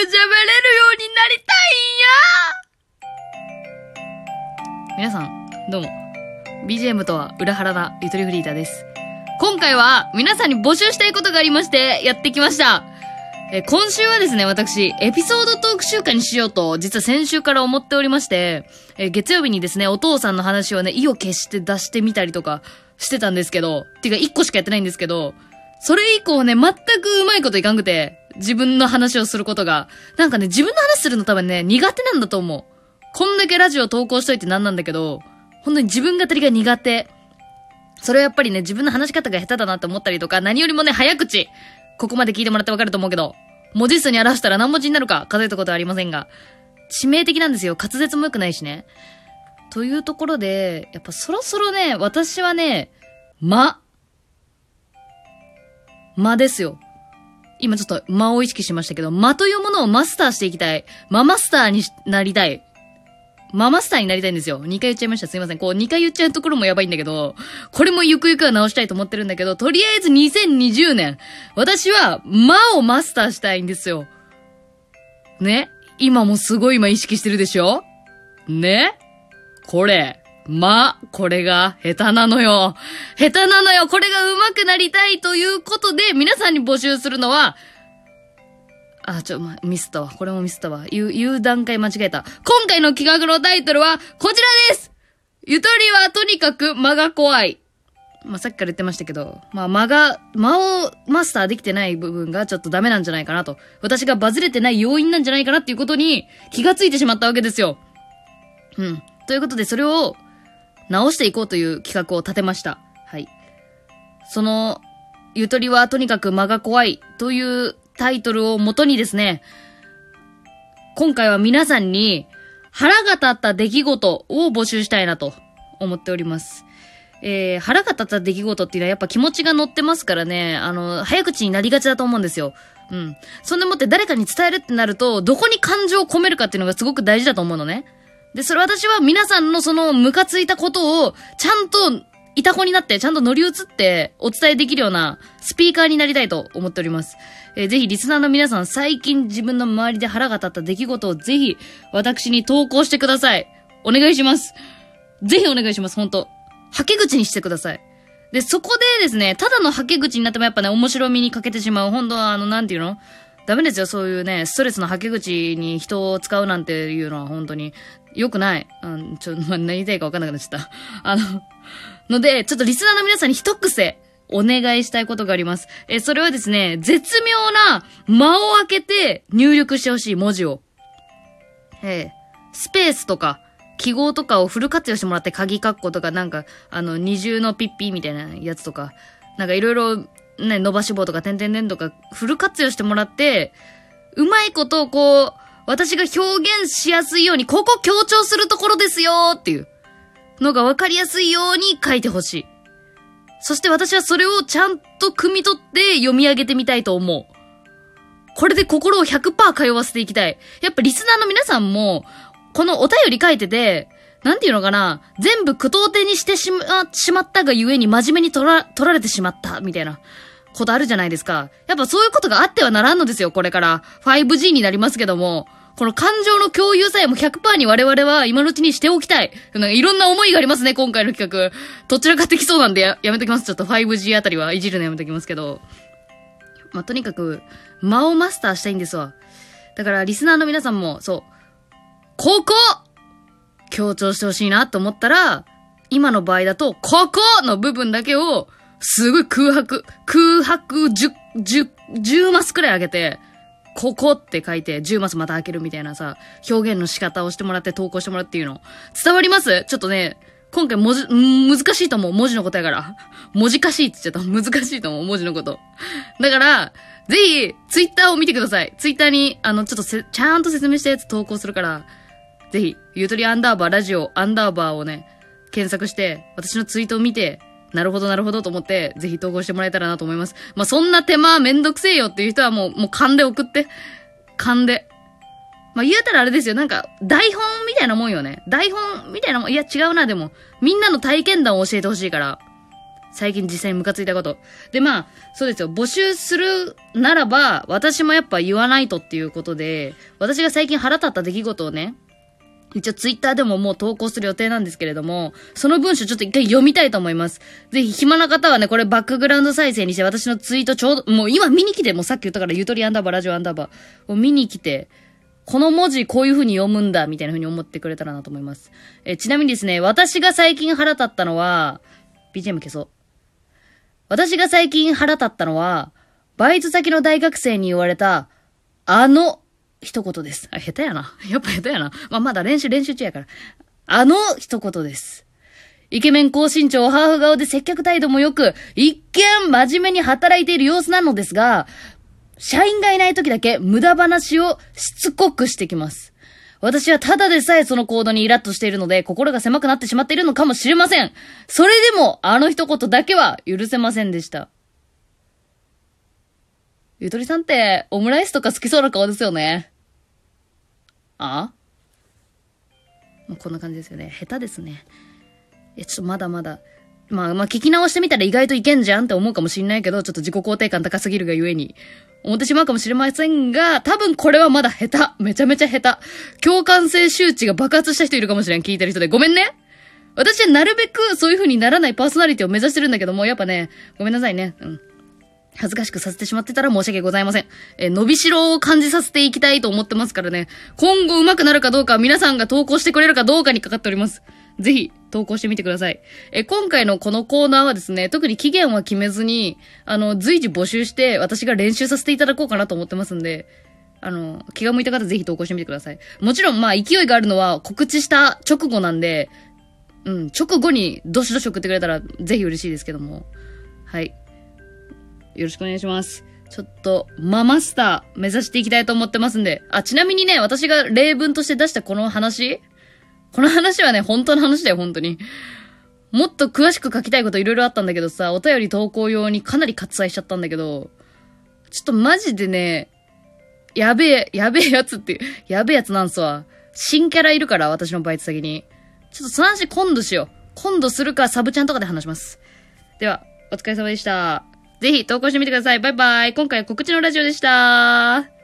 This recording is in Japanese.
喋れるようになりたいんや皆さん、どうも。BGM とは裏腹なゆとりフリーターです。今回は皆さんに募集したいことがありまして、やってきました。え今週はですね、私、エピソードトーク週間にしようと、実は先週から思っておりまして、え月曜日にですね、お父さんの話をね、意を決して出してみたりとかしてたんですけど、ていうか一個しかやってないんですけど、それ以降ね、全くうまいこといかんくて、自分の話をすることが。なんかね、自分の話するの多分ね、苦手なんだと思う。こんだけラジオ投稿しといてなんなんだけど、本当に自分語りが苦手。それはやっぱりね、自分の話し方が下手だなって思ったりとか、何よりもね、早口。ここまで聞いてもらってわかると思うけど、文字数に表したら何文字になるか数えたことはありませんが、致命的なんですよ。滑舌も良くないしね。というところで、やっぱそろそろね、私はね、間。間ですよ。今ちょっと間を意識しましたけど、間というものをマスターしていきたい。間マスターになりたい。ママスターになりたいんですよ。2回言っちゃいました。すいません。こう2回言っちゃうところもやばいんだけど、これもゆくゆくは直したいと思ってるんだけど、とりあえず2020年、私は間をマスターしたいんですよ。ね？今もすごい今意識してるでしょ？ね？これ、ま、これが下手なのよ。下手なのよ。これが上手くなりたいということで、皆さんに募集するのは、あ、ちょ、ま、ミスったわ。これもミスったわ。言う、言う段階間違えた。今回の企画のタイトルは、こちらですゆとりはとにかく間が怖い。まあ、さっきから言ってましたけど、まあ、間が、間をマスターできてない部分がちょっとダメなんじゃないかなと。私がバズれてない要因なんじゃないかなっていうことに気がついてしまったわけですよ。うん。ということで、それを直していこうという企画を立てました。はい。その、ゆとりはとにかく間が怖いというタイトルをもとにですね、今回は皆さんに腹が立った出来事を募集したいなと思っております。えー、腹が立った出来事っていうのはやっぱ気持ちが乗ってますからね、あの、早口になりがちだと思うんですよ。うん。そんでもって誰かに伝えるってなると、どこに感情を込めるかっていうのがすごく大事だと思うのね。で、それ私は皆さんのそのムカついたことを、ちゃんと、いた子になって、ちゃんと乗り移って、お伝えできるようなスピーカーになりたいと思っております。えーぜひリスナーの皆さん、最近自分の周りで腹が立った出来事をぜひ、私に投稿してください。お願いします。ぜひお願いします、本当はけ口にしてください。で、そこでですね、ただのはけ口になってもやっぱね、面白みに欠けてしまう。本当は、あの、なんていうの？ダメですよ、そういうね、ストレスのはけ口に人を使うなんていうのは本当に良くない。うん、ちょ、まあ、何言いたいか分かんなくなっちゃった。あの、ので、ちょっとリスナーの皆さんに一癖、お願いしたいことがあります。え、それはですね、絶妙な間を空けて入力してほしい文字を。ええ、スペースとか、記号とかをフル活用してもらって、鍵括弧とか、なんか、あの、二重のピッピーみたいなやつとか、なんかいろいろ、ね、伸ばし棒とか、点々点とか、フル活用してもらって、うまいことをこう、私が表現しやすいように、ここ強調するところですよっていうのが分かりやすいように書いてほしい。そして私はそれをちゃんと汲み取って読み上げてみたいと思う。これで心を100%通わせていきたい。やっぱリスナーの皆さんも、このお便り書いてて、なんていうのかな、全部句読点にしてしま、しまったがゆえに真面目に取ら、取られてしまった、みたいなことあるじゃないですか。やっぱそういうことがあってはならんのですよ、これから。5G になりますけども、この感情の共有さえも100%に我々は今のうちにしておきたい。なんかいろんな思いがありますね、今回の企画。どちらかってきそうなんでややめときます。ちょっと 5G あたりはいじるのやめときますけど。まあ、とにかく、間をマスターしたいんですわ。だから、リスナーの皆さんも、そう、ここ強調してほしいなと思ったら、今の場合だと、ここの部分だけを、すごい空白、空白10、10、マスくらい上げて、ここって書いて、10マスまた開けるみたいなさ、表現の仕方をしてもらって投稿してもらっていうの。伝わります？ちょっとね、今回文字、難しいと思う。文字のことやから。文字かしいって言っちゃった。難しいと思う。文字のこと。だから、ぜひ、ツイッターを見てください。ツイッターに、あの、ちょっとせ、ちゃんと説明したやつ投稿するから、ぜひ、ゆとりアンダーバーラジオアンダーバーをね、検索して、私のツイートを見て、なるほどなるほどと思って、ぜひ投稿してもらえたらなと思います。まあ、そんな手間めんどくせえよっていう人はもう、もう勘で送って。勘で。まあ、言うたらあれですよ。なんか、台本みたいなもんよね。台本みたいなもん。いや、違うな、でも。みんなの体験談を教えてほしいから。最近実際にムカついたこと。で、まあ、そうですよ。募集するならば、私もやっぱ言わないとっていうことで、私が最近腹立った出来事をね、一応ツイッターでももう投稿する予定なんですけれども、その文章ちょっと一回読みたいと思います。ぜひ暇な方はね、これバックグラウンド再生にして私のツイートちょうど、もう今見に来て、もうさっき言ったからゆとりアンダーバーラジオアンダーバーを見に来て、この文字こういう風に読むんだ、みたいな風に思ってくれたらなと思います。えちなみにですね、私が最近腹立ったのは、BGM 消そう。私が最近腹立ったのは、バイト先の大学生に言われた、あの一言です。あ、下手やな。やっぱ下手やな。まあ、まだ練習練習中やから。あの一言です。イケメン高身長、ハーフ顔で接客態度も良く、一見真面目に働いている様子なのですが、社員がいない時だけ無駄話をしつこくしてきます。私はただでさえその行動にイラッとしているので、心が狭くなってしまっているのかもしれません。それでも、あの一言だけは許せませんでした。ゆとりさんって、オムライスとか好きそうな顔ですよね。あ？もうこんな感じですよね。下手ですね。いや、ちょっとまだまだ。まあ、まあ、聞き直してみたら意外といけんじゃんって思うかもしんないけど、ちょっと自己肯定感高すぎるがゆえに、思ってしまうかもしれませんが、多分これはまだ下手。めちゃめちゃ下手。共感性周知が爆発した人いるかもしれん。聞いてる人で。ごめんね。私はなるべくそういう風にならないパーソナリティを目指してるんだけども、やっぱね、ごめんなさいね。うん。恥ずかしくさせてしまってたら申し訳ございません。えー、伸びしろを感じさせていきたいと思ってますからね。今後上手くなるかどうか皆さんが投稿してくれるかどうかにかかっております。ぜひ、投稿してみてください。え、今回のこのコーナーはですね、特に期限は決めずに、あの、随時募集して、私が練習させていただこうかなと思ってますんで、あの、気が向いた方ぜひ投稿してみてください。もちろん、まあ、勢いがあるのは告知した直後なんで、うん、直後にどしどし送ってくれたら、ぜひ嬉しいですけども。はい。よろしくお願いします。ちょっと、ママスター目指していきたいと思ってますんで。あ、ちなみにね、私が例文として出したこの話？この話はね、本当の話だよ、本当に。もっと詳しく書きたいこといろいろあったんだけどさ、お便り投稿用にかなり割愛しちゃったんだけど、ちょっとマジでね、やべえ、やべえやつって、やべえやつなんすわ。新キャラいるから、私のバイト先に。ちょっとその話今度しよう。今度するか、サブちゃんとかで話します。では、お疲れ様でした。ぜひ投稿してみてください。バイバイ。今回は告知のラジオでした。